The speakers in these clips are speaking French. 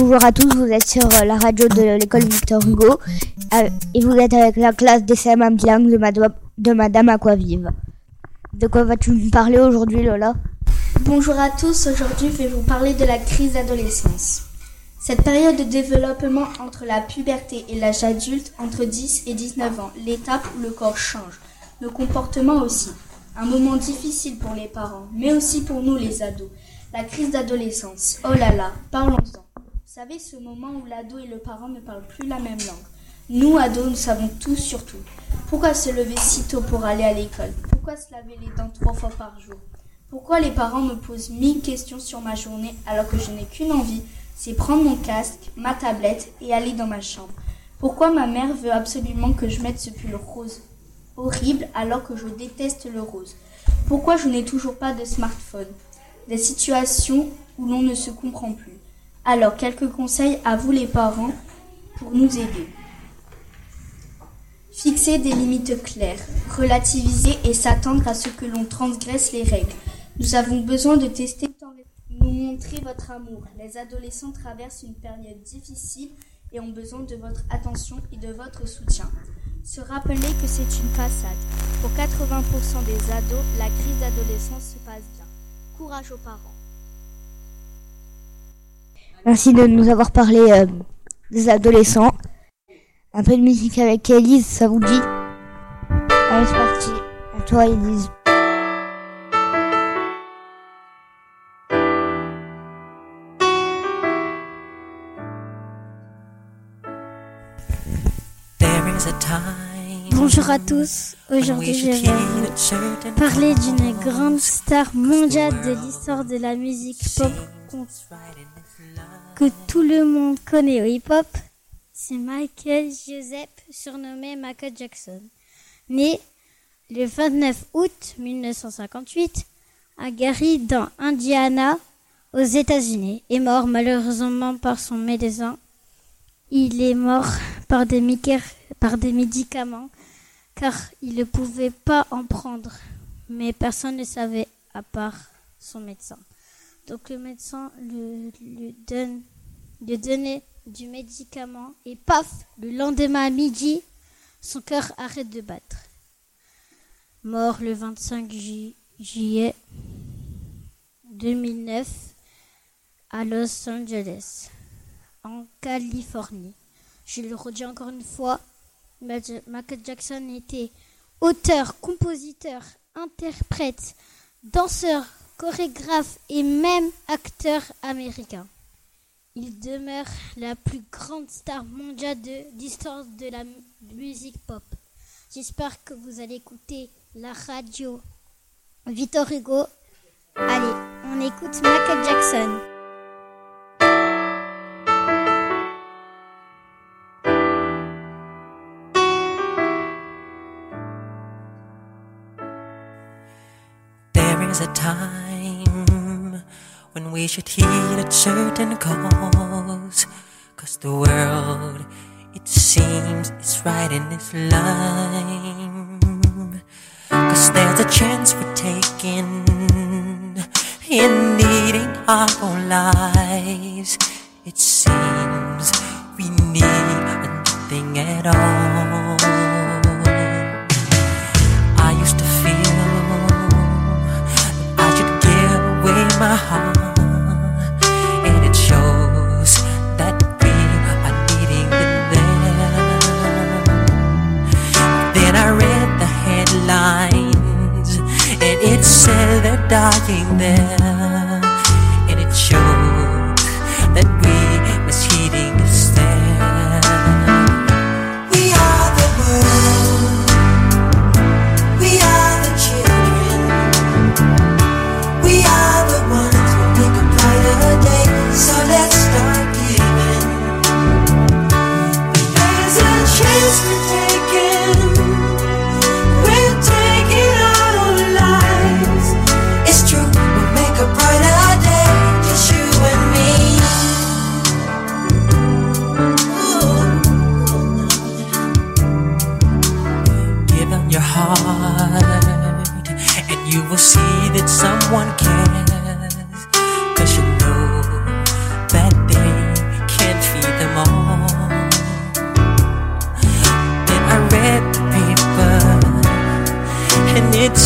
Bonjour à tous, vous êtes sur euh, la radio de l'école Victor Hugo euh, et vous êtes avec la classe des CM1 bilingues de, Mado- de Madame Aquavive. De quoi vas-tu nous parler aujourd'hui Lola? Bonjour à tous, aujourd'hui je vais vous parler de la crise d'adolescence. Cette période de développement entre la puberté et l'âge adulte, entre 10 et 19 ans, l'étape où le corps change, le comportement aussi. Un moment difficile pour les parents, mais aussi pour nous les ados. La crise d'adolescence, oh là là, parlons-en. Savez ce moment où l'ado et le parent ne parlent plus la même langue. Nous, ados, nous savons tout sur tout. Pourquoi se lever si tôt pour aller à l'école Pourquoi se laver les dents trois fois par jour Pourquoi les parents me posent mille questions sur ma journée alors que je n'ai qu'une envie, c'est prendre mon casque, ma tablette et aller dans ma chambre Pourquoi ma mère veut absolument que je mette ce pull rose horrible alors que je déteste le rose? Pourquoi je n'ai toujours pas de smartphone? Des situations où l'on ne se comprend plus. Alors, quelques conseils à vous les parents pour nous aider. Fixer des limites claires, relativiser et s'attendre à ce que l'on transgresse les règles. Nous avons besoin de tester nous montrer votre amour. Les adolescents traversent une période difficile et ont besoin de votre attention et de votre soutien. Se rappeler que c'est une façade. Pour 80% des ados, la crise d'adolescence se passe bien. Courage aux parents. Merci de nous avoir parlé euh, des adolescents. Un peu de musique avec Elise, ça vous dit? Allez, c'est parti. À toi, Elise. Bonjour à tous, aujourd'hui je vais vous parler d'une grande star mondiale de l'histoire de la musique pop que tout le monde connaît au hip-hop. C'est Michael Joseph, surnommé Michael Jackson. Né le 29 août 1958 à Gary dans Indiana aux États-Unis et mort malheureusement par son médecin. Il est mort par des, par des médicaments car il ne pouvait pas en prendre. Mais personne ne savait à part son médecin. Donc le médecin lui donne, donnait du médicament et paf, le lendemain à midi, son cœur arrête de battre. Mort le 25 ju- juillet 2009 à Los Angeles, en Californie. Je le redis encore une fois, Michael Jackson était auteur, compositeur, interprète, danseur, chorégraphe et même acteur américain. Il demeure la plus grande star mondiale de l'histoire de la mu- musique pop. J'espère que vous allez écouter la radio Victor Hugo. Allez, on écoute Michael Jackson. There is a time when we should heed a certain cause. Cause the world, it seems, is right in this line. Cause there's a chance we're taking in needing our own lives. It seems we need nothing at all. I used to feel that I should give away my heart,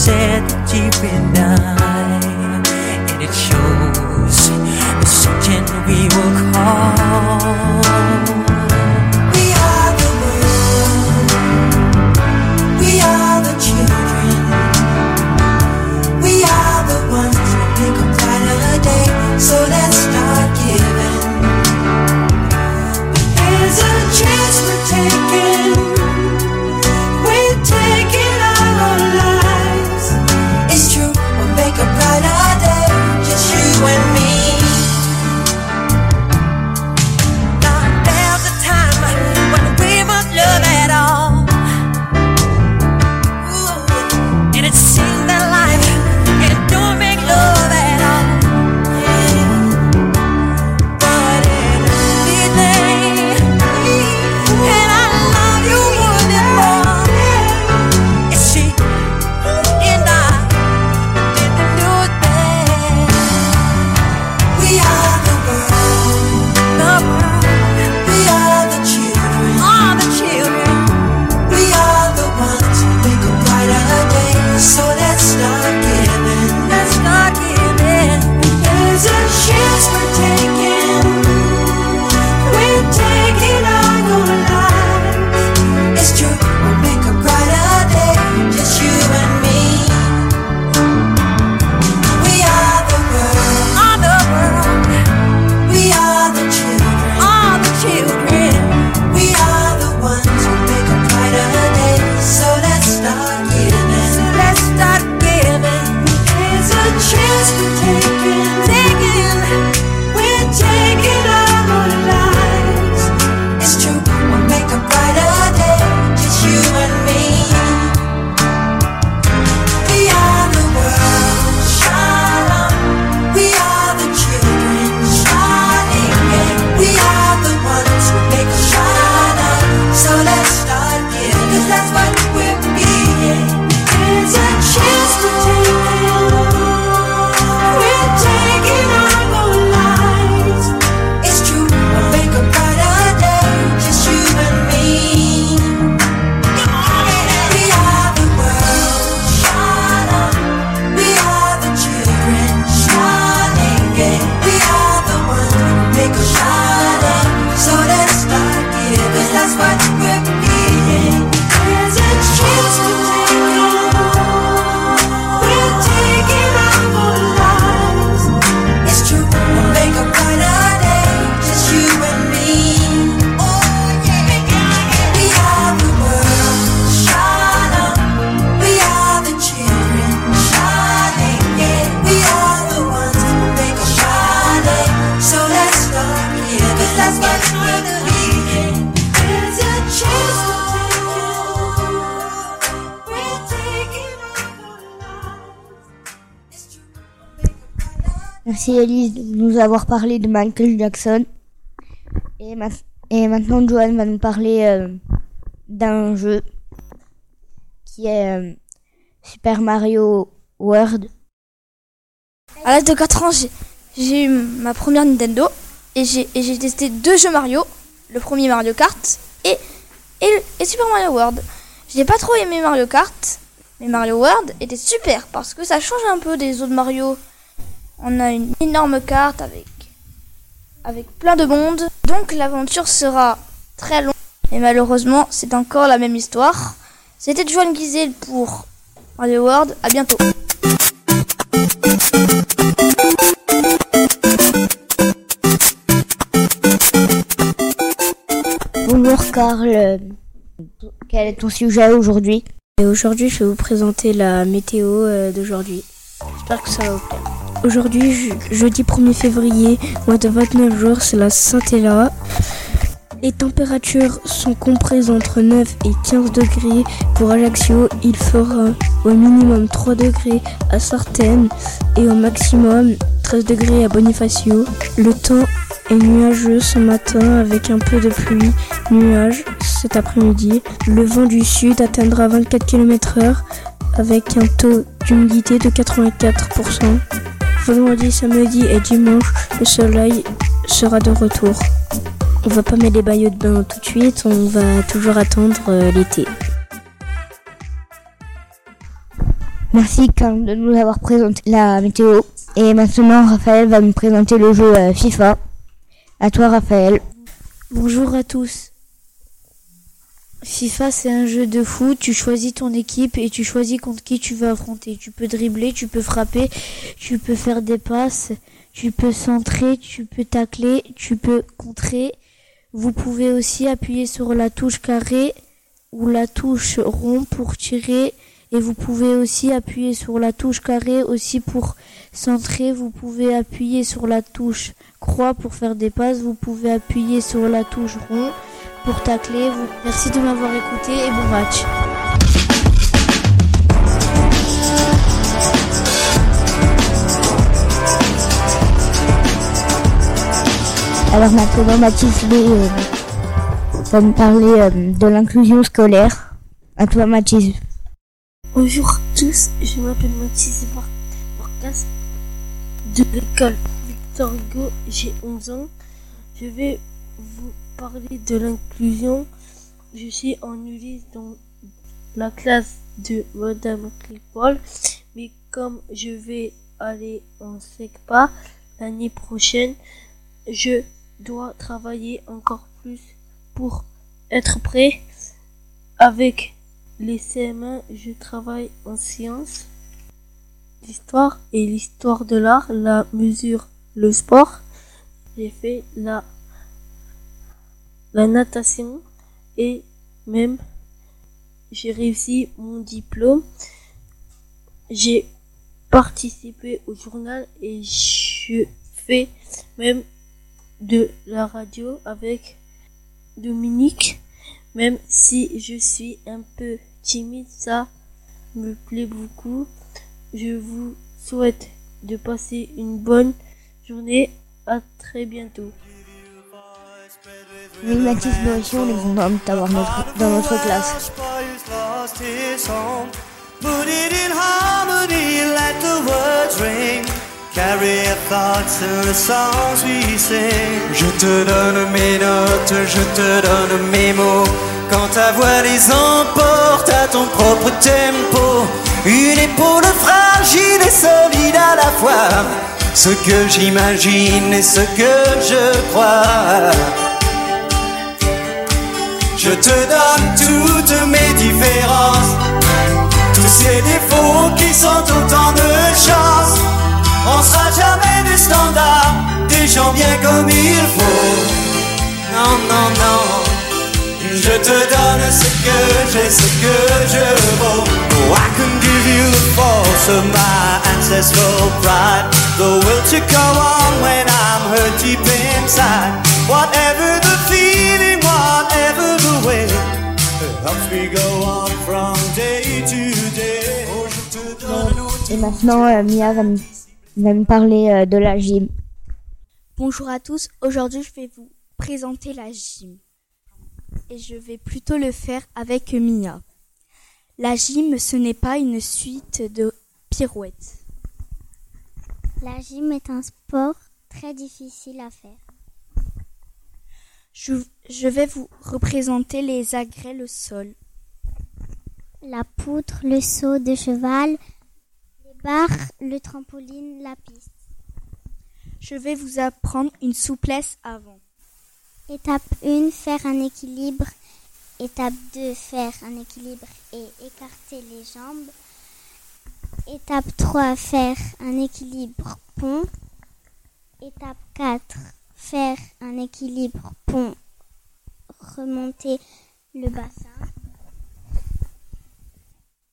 said that you and I, Merci Elise de nous avoir parlé de Michael Jackson. Et, ma- et maintenant, Joanne va nous parler euh, d'un jeu qui est euh, Super Mario World. À l'âge de 4 ans, j'ai- eu ma première Nintendo et j'ai testé deux jeux Mario. Le premier Mario Kart et, et, et Super Mario World. J'ai pas trop aimé Mario Kart, mais Mario World était super parce que ça change un peu des autres Mario. On a une énorme carte avec, avec plein de monde. Donc l'aventure sera très longue. Et malheureusement, c'est encore la même histoire. C'était Joanne Guizel pour Mario World. À bientôt. Bonjour Karl, Euh, quel est ton sujet aujourd'hui? Et aujourd'hui, je vais vous présenter la météo euh, d'aujourd'hui. J'espère que ça va vous plaire. Aujourd'hui, je- jeudi 1er février, mois de 29 jours, c'est la Saint-Héla. Les températures sont comprises entre 9 et 15 degrés. Pour Ajaccio, il fera au minimum 3 degrés à Sartène et au maximum 13 degrés à Bonifacio. Le temps est nuageux ce matin avec un peu de pluie, nuages cet après-midi. Le vent du sud atteindra 24 km/h avec un taux d'humidité de 84%. Vendredi, samedi et dimanche, le soleil sera de retour. On va pas mettre les maillots de bain tout de suite, on va toujours attendre euh, l'été. Merci quand de nous avoir présenté la météo. Et maintenant, Raphaël va nous présenter le jeu euh, FIFA. À toi, Raphaël. Bonjour à tous. FIFA, c'est un jeu de foot. Tu choisis ton équipe et tu choisis contre qui tu veux affronter. Tu peux dribbler, tu peux frapper, tu peux faire des passes, tu peux centrer, tu peux tacler, tu peux contrer. Vous pouvez aussi appuyer sur la touche carré ou la touche rond pour tirer. Et vous pouvez aussi appuyer sur la touche carré aussi pour centrer. Vous pouvez appuyer sur la touche croix pour faire des passes. Vous pouvez appuyer sur la touche rond pour tacler. Vous... Merci de m'avoir écouté et bon match. Alors maintenant, Mathis B euh, va nous parler euh, de l'inclusion scolaire. À toi, Mathis. Bonjour à tous, je m'appelle Mathis Marcas de l'école Victor Hugo, j'ai 11 ans. Je vais vous parler de l'inclusion. Je suis en Ulysse dans la classe de Madame Clipol, mais comme je vais aller en SECPA l'année prochaine, je dois travailler encore plus pour être prêt. Avec les CM1, je travaille en sciences, l'histoire et l'histoire de l'art, la mesure, le sport. J'ai fait la, la natation et même j'ai réussi mon diplôme. J'ai participé au journal et je fais même de la radio avec Dominique, même si je suis un peu timide, ça me plaît beaucoup. Je vous souhaite de passer une bonne journée. À très bientôt. Nous aussi, on est content de t'avoir notre- dans notre classe. Put it in harmony, let the words ring. Carry thoughts the songs we sing. Je te donne mes notes, je te donne mes mots. Quand ta voix les emporte à ton propre tempo. Une épaule fragile et solide à la fois. Ce que j'imagine et ce que je crois. Je te donne toutes mes différences, tous ces défauts qui sont autant de chance. On sera jamais des standards, des gens bien comme il faut. Non, non, non. Je te donne ce que j'ai, ce que je vaux. Oh, I can give you the force of my ancestral pride. The will to go on when I'm hurt deep inside. Whatever Et maintenant, euh, Mia va nous parler euh, de la gym. Bonjour à tous, aujourd'hui je vais vous présenter la gym. Et je vais plutôt le faire avec Mia. La gym, ce n'est pas une suite de pirouettes. La gym est un sport très difficile à faire. Je, je vais vous représenter les agrès le sol. La poutre, le saut de cheval, les barres, le trampoline, la piste. Je vais vous apprendre une souplesse avant. Étape 1, faire un équilibre. Étape 2, faire un équilibre et écarter les jambes. Étape 3, faire un équilibre pont. Étape 4, faire un équilibre pont, remonter le bassin.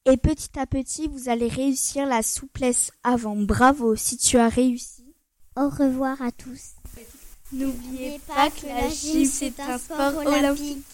Et petit à petit, vous allez réussir la souplesse avant. Bravo si tu as réussi. Au revoir à tous. N'oubliez pas que la gym, c'est un sport olympique.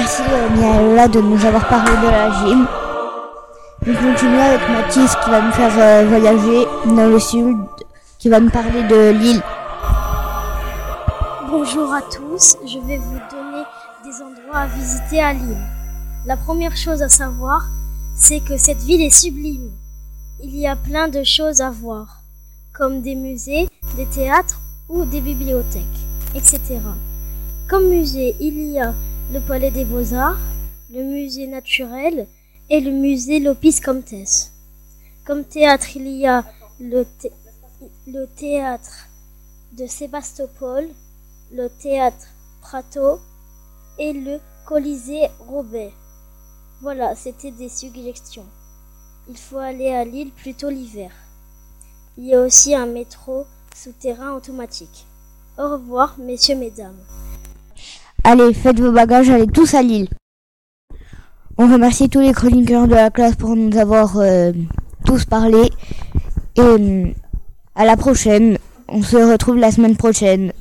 Merci Mia et Lola de nous avoir parlé de la gym. On continue avec Mathis qui va me faire euh, voyager dans le sud, qui va me parler de l'île. Bonjour à tous, je vais vous donner des endroits à visiter à Lille. La première chose à savoir, c'est que cette ville est sublime. Il y a plein de choses à voir, comme des musées, des théâtres ou des bibliothèques, etc. Comme musée, il y a le Palais des Beaux-Arts, le musée naturel et le musée Lopis Comtesse. Comme théâtre, il y a le, thé- le théâtre de Sébastopol, le théâtre Prato et le Colisée Robert. Voilà, c'était des suggestions. Il faut aller à Lille plutôt l'hiver. Il y a aussi un métro souterrain automatique. Au revoir, messieurs, mesdames. Allez, faites vos bagages, allez tous à Lille. On remercie tous les chroniqueurs de la classe pour nous avoir euh, tous parlé. Et euh, à la prochaine. On se retrouve la semaine prochaine.